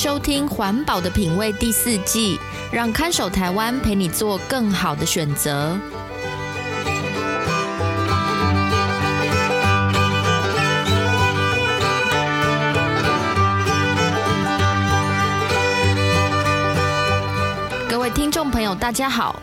收听《环保的品味》第四季，让看守台湾陪你做更好的选择。各位听众朋友，大家好，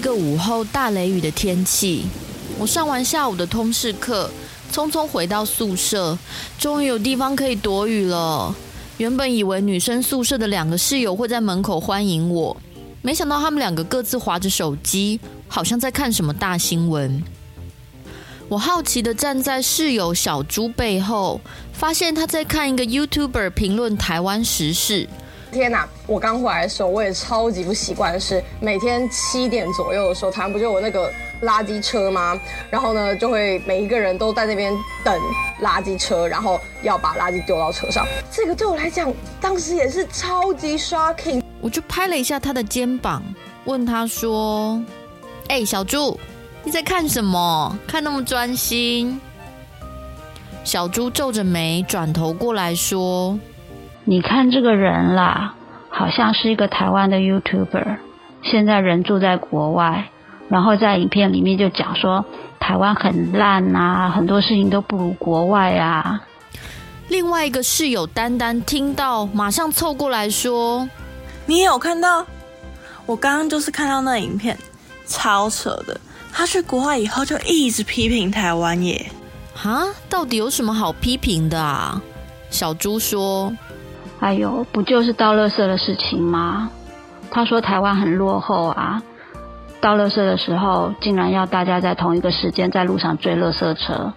一个午后大雷雨的天气。我上完下午的通识课，匆匆回到宿舍，终于有地方可以躲雨了。原本以为女生宿舍的两个室友会在门口欢迎我，没想到他们两个各自划着手机，好像在看什么大新闻。我好奇地站在室友小猪背后，发现他在看一个 YouTuber 评论台湾时事。天哪！我刚回来的时候，我也超级不习惯是，每天七点左右的时候，台湾不就有那个垃圾车吗？然后呢，就会每一个人都在那边等垃圾车，然后要把垃圾丢到车上。这个对我来讲，当时也是超级 shocking。我就拍了一下他的肩膀，问他说：“哎、小猪，你在看什么？看那么专心？”小猪皱着眉，转头过来说。你看这个人啦，好像是一个台湾的 YouTuber，现在人住在国外，然后在影片里面就讲说台湾很烂啊，很多事情都不如国外啊。另外一个室友丹丹听到，马上凑过来说：“你也有看到？我刚刚就是看到那影片，超扯的。他去国外以后就一直批评台湾耶。哈，到底有什么好批评的啊？”小猪说。哎呦，不就是倒垃圾的事情吗？他说台湾很落后啊，倒垃圾的时候竟然要大家在同一个时间在路上追垃圾车。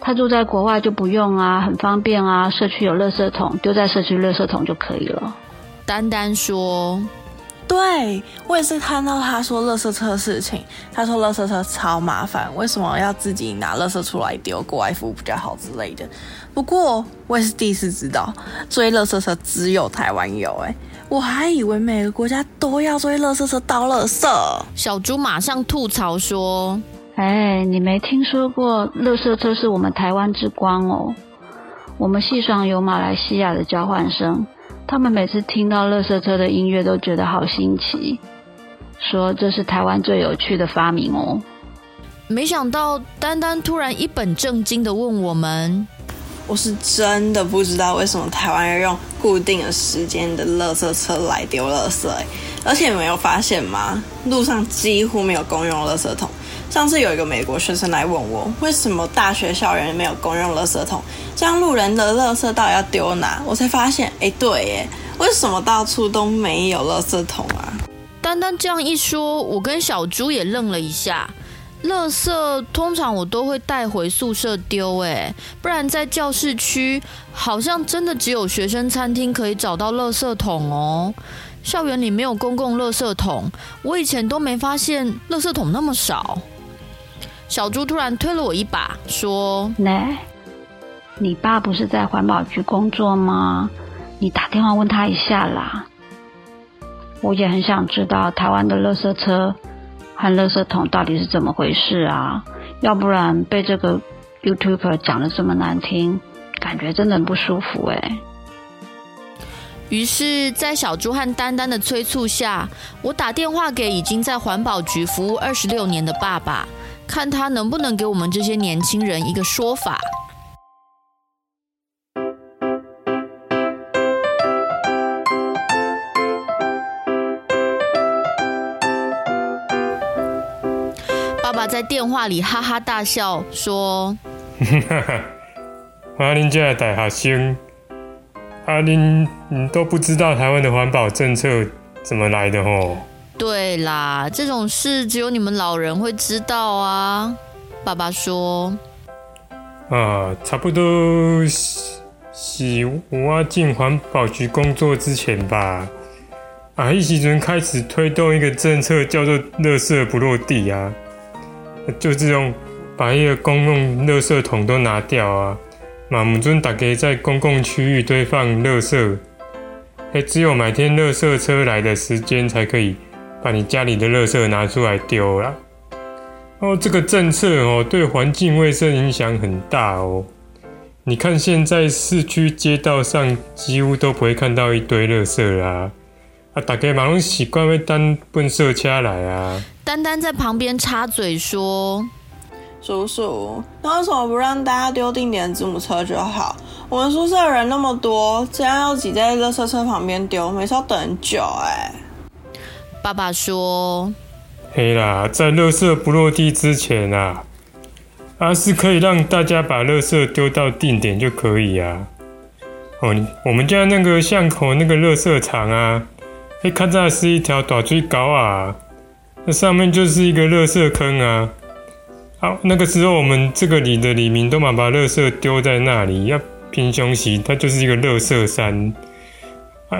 他住在国外就不用啊，很方便啊，社区有垃圾桶，丢在社区垃圾桶就可以了。丹丹说。对，我也是看到他说垃圾车的事情，他说垃圾车超麻烦，为什么要自己拿垃圾出来丢，国外服务比较好之类的。不过我也是第一次知道，追垃圾车只有台湾有，哎，我还以为每个国家都要追垃圾车倒垃圾。小猪马上吐槽说：“哎，你没听说过垃圾车是我们台湾之光哦？我们系上有马来西亚的交换生。”他们每次听到乐色车的音乐都觉得好新奇，说这是台湾最有趣的发明哦。没想到丹丹突然一本正经的问我们：“我是真的不知道为什么台湾要用固定的时间的乐色车来丢乐色，而且没有发现吗？路上几乎没有公用乐色桶。”上次有一个美国学生来问我，为什么大学校园没有公用垃圾桶？这样路人的垃圾到底要丢哪？我才发现，哎，对耶，为什么到处都没有垃圾桶啊？单单这样一说，我跟小猪也愣了一下。垃圾通常我都会带回宿舍丢，哎，不然在教室区好像真的只有学生餐厅可以找到垃圾桶哦。校园里没有公共垃圾桶，我以前都没发现垃圾桶那么少。小猪突然推了我一把，说：“来，你爸不是在环保局工作吗？你打电话问他一下啦。我也很想知道台湾的垃圾车和垃圾桶到底是怎么回事啊！要不然被这个 YouTuber 讲的这么难听，感觉真的很不舒服哎。”于是，在小猪和丹丹的催促下，我打电话给已经在环保局服务二十六年的爸爸。看他能不能给我们这些年轻人一个说法。爸爸在电话里哈哈大笑说：“ 哈哈，啊，恁这大学生阿林，你都不知道台湾的环保政策怎么来的哦？对啦，这种事只有你们老人会知道啊。爸爸说：“啊，差不多是是我进环保局工作之前吧。啊，一时阵开始推动一个政策，叫做‘垃圾不落地’啊，就这种把一个公共垃圾桶都拿掉啊。嘛，唔准大家在公共区域堆放垃圾，哎，只有每天垃圾车来的时间才可以。”把你家里的垃圾拿出来丢了哦，这个政策哦，对环境卫生影响很大哦。你看现在市区街道上几乎都不会看到一堆垃圾啦，啊，大家马上习惯会当粪扫车来啊。丹丹在旁边插嘴说：“叔叔，那为什么不让大家丢定点子母车就好？我们宿舍人那么多，这样要挤在垃圾车旁边丢，每次要等很久哎。”爸爸说：“嘿啦，在垃圾不落地之前啊，啊是可以让大家把垃圾丢到定点就可以啊。哦，我们家那个巷口那个垃圾场啊，哎，看在是一条大水沟啊，那上面就是一个垃圾坑啊。好，那个时候我们这个里的里民都嘛把垃圾丢在那里，要平常时它就是一个垃圾山。”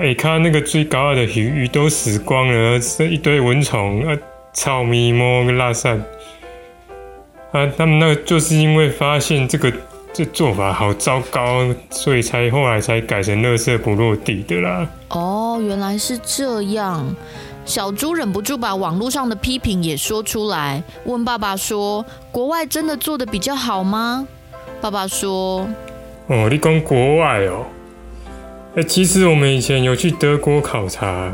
哎，看那个最高的鱼，鱼都死光了，是一堆蚊虫啊，草咪摸个拉散啊！他们那个就是因为发现这个这做法好糟糕，所以才后来才改成垃圾不落地的啦。哦，原来是这样。小猪忍不住把网络上的批评也说出来，问爸爸说：“国外真的做的比较好吗？”爸爸说：“哦，你讲国外哦。”哎，其实我们以前有去德国考察，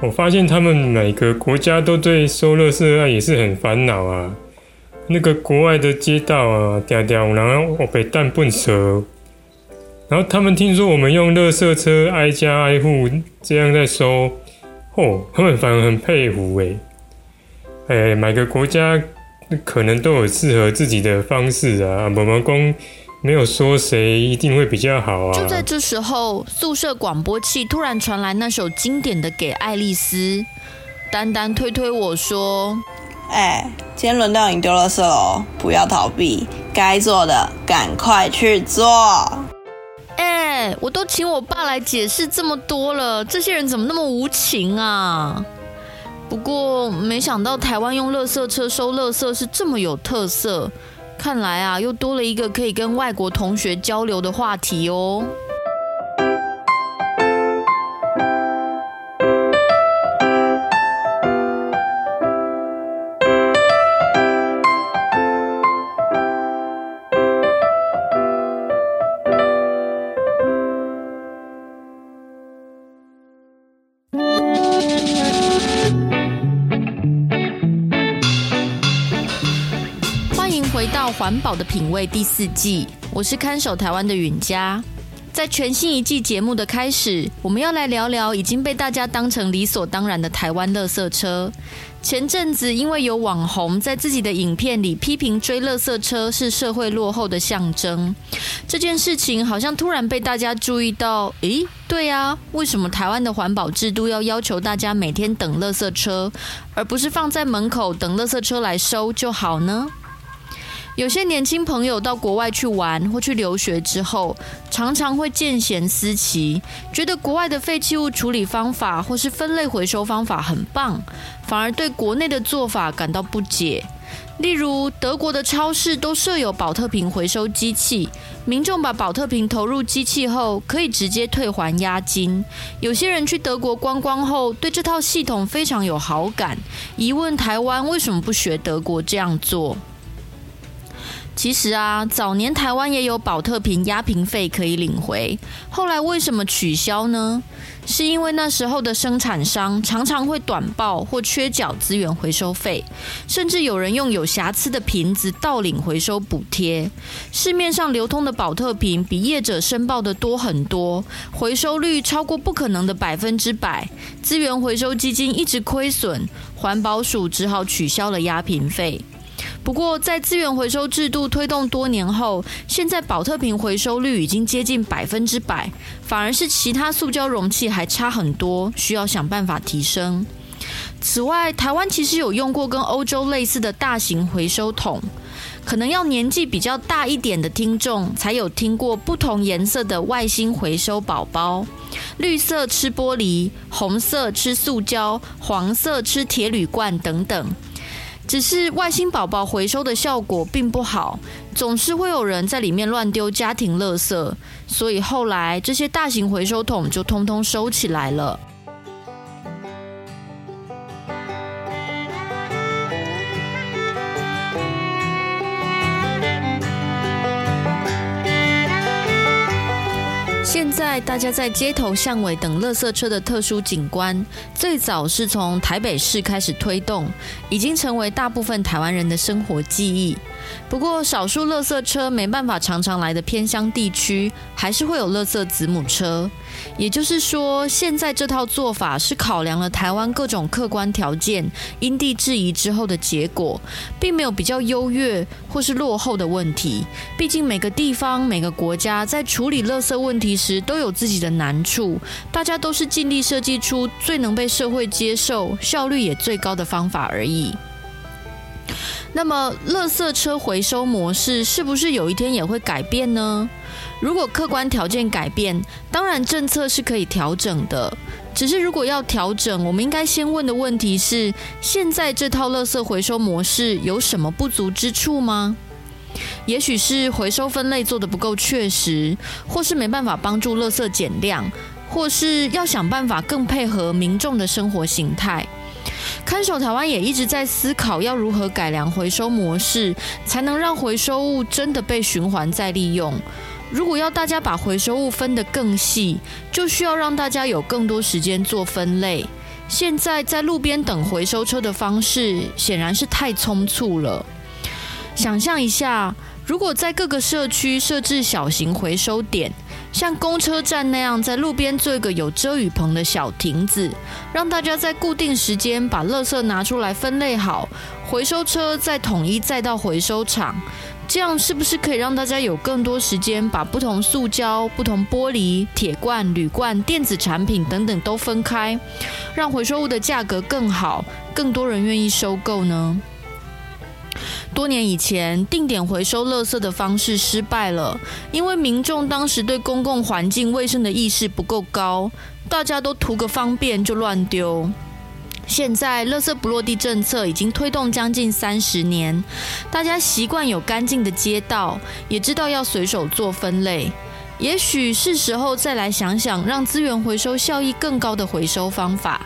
我发现他们每个国家都对收垃圾啊也是很烦恼啊。那个国外的街道啊，条条然后我被蛋粪车，然后他们听说我们用垃圾车挨家挨户这样在收，哦，他们反而很佩服哎。哎，每个国家可能都有适合自己的方式啊，某某公。没有说谁一定会比较好啊！就在这时候，宿舍广播器突然传来那首经典的《给爱丽丝》。丹丹推推我说：“哎，今天轮到你丢垃圾喽，不要逃避，该做的赶快去做。”哎，我都请我爸来解释这么多了，这些人怎么那么无情啊？不过没想到台湾用垃圾车收垃圾是这么有特色。看来啊，又多了一个可以跟外国同学交流的话题哦。环保的品味第四季，我是看守台湾的允嘉。在全新一季节目的开始，我们要来聊聊已经被大家当成理所当然的台湾垃圾车。前阵子因为有网红在自己的影片里批评追垃圾车是社会落后的象征，这件事情好像突然被大家注意到。诶，对啊，为什么台湾的环保制度要要求大家每天等垃圾车，而不是放在门口等垃圾车来收就好呢？有些年轻朋友到国外去玩或去留学之后，常常会见贤思齐，觉得国外的废弃物处理方法或是分类回收方法很棒，反而对国内的做法感到不解。例如，德国的超市都设有宝特瓶回收机器，民众把宝特瓶投入机器后，可以直接退还押金。有些人去德国观光后，对这套系统非常有好感，疑问台湾为什么不学德国这样做？其实啊，早年台湾也有宝特瓶压瓶费可以领回，后来为什么取消呢？是因为那时候的生产商常常会短报或缺缴资源回收费，甚至有人用有瑕疵的瓶子盗领回收补贴。市面上流通的宝特瓶比业者申报的多很多，回收率超过不可能的百分之百，资源回收基金一直亏损，环保署只好取消了压瓶费。不过，在资源回收制度推动多年后，现在宝特瓶回收率已经接近百分之百，反而是其他塑胶容器还差很多，需要想办法提升。此外，台湾其实有用过跟欧洲类似的大型回收桶，可能要年纪比较大一点的听众才有听过不同颜色的外星回收宝宝，绿色吃玻璃，红色吃塑胶，黄色吃铁铝罐等等。只是外星宝宝回收的效果并不好，总是会有人在里面乱丢家庭垃圾，所以后来这些大型回收桶就通通收起来了。大家在街头巷尾等垃圾车的特殊景观，最早是从台北市开始推动，已经成为大部分台湾人的生活记忆。不过，少数垃圾车没办法常常来的偏乡地区，还是会有垃圾子母车。也就是说，现在这套做法是考量了台湾各种客观条件，因地制宜之后的结果，并没有比较优越或是落后的问题。毕竟每个地方、每个国家在处理垃圾问题时都有自己的难处，大家都是尽力设计出最能被社会接受、效率也最高的方法而已。那么，垃圾车回收模式是不是有一天也会改变呢？如果客观条件改变，当然政策是可以调整的。只是如果要调整，我们应该先问的问题是：现在这套垃圾回收模式有什么不足之处吗？也许是回收分类做得不够确实，或是没办法帮助垃圾减量，或是要想办法更配合民众的生活形态。看守台湾也一直在思考要如何改良回收模式，才能让回收物真的被循环再利用。如果要大家把回收物分得更细，就需要让大家有更多时间做分类。现在在路边等回收车的方式显然是太匆促了。想象一下，如果在各个社区设置小型回收点。像公车站那样，在路边做一个有遮雨棚的小亭子，让大家在固定时间把垃圾拿出来分类好，回收车再统一载到回收场。这样是不是可以让大家有更多时间把不同塑胶、不同玻璃、铁罐、铝罐、电子产品等等都分开，让回收物的价格更好，更多人愿意收购呢？多年以前，定点回收垃圾的方式失败了，因为民众当时对公共环境卫生的意识不够高，大家都图个方便就乱丢。现在，垃圾不落地政策已经推动将近三十年，大家习惯有干净的街道，也知道要随手做分类。也许是时候再来想想，让资源回收效益更高的回收方法。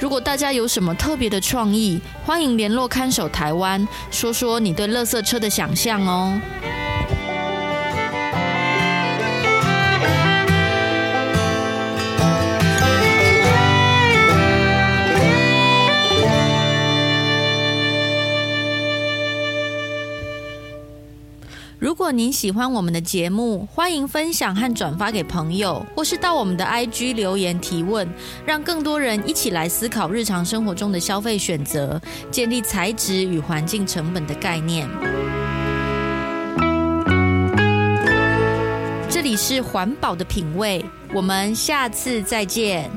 如果大家有什么特别的创意，欢迎联络看守台湾，说说你对乐色车的想象哦。如果您喜欢我们的节目，欢迎分享和转发给朋友，或是到我们的 IG 留言提问，让更多人一起来思考日常生活中的消费选择，建立材质与环境成本的概念。这里是环保的品味，我们下次再见。